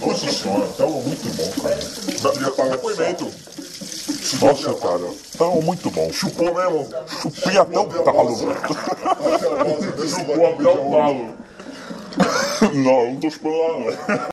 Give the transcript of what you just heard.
Nossa senhora, tava muito bom, cara. Queria pagar Depoimento. Nossa, cara, tava muito bom. Chupou mesmo? Chupei até o talo. Chupou até o talo. Não, não tô chupando lá, não.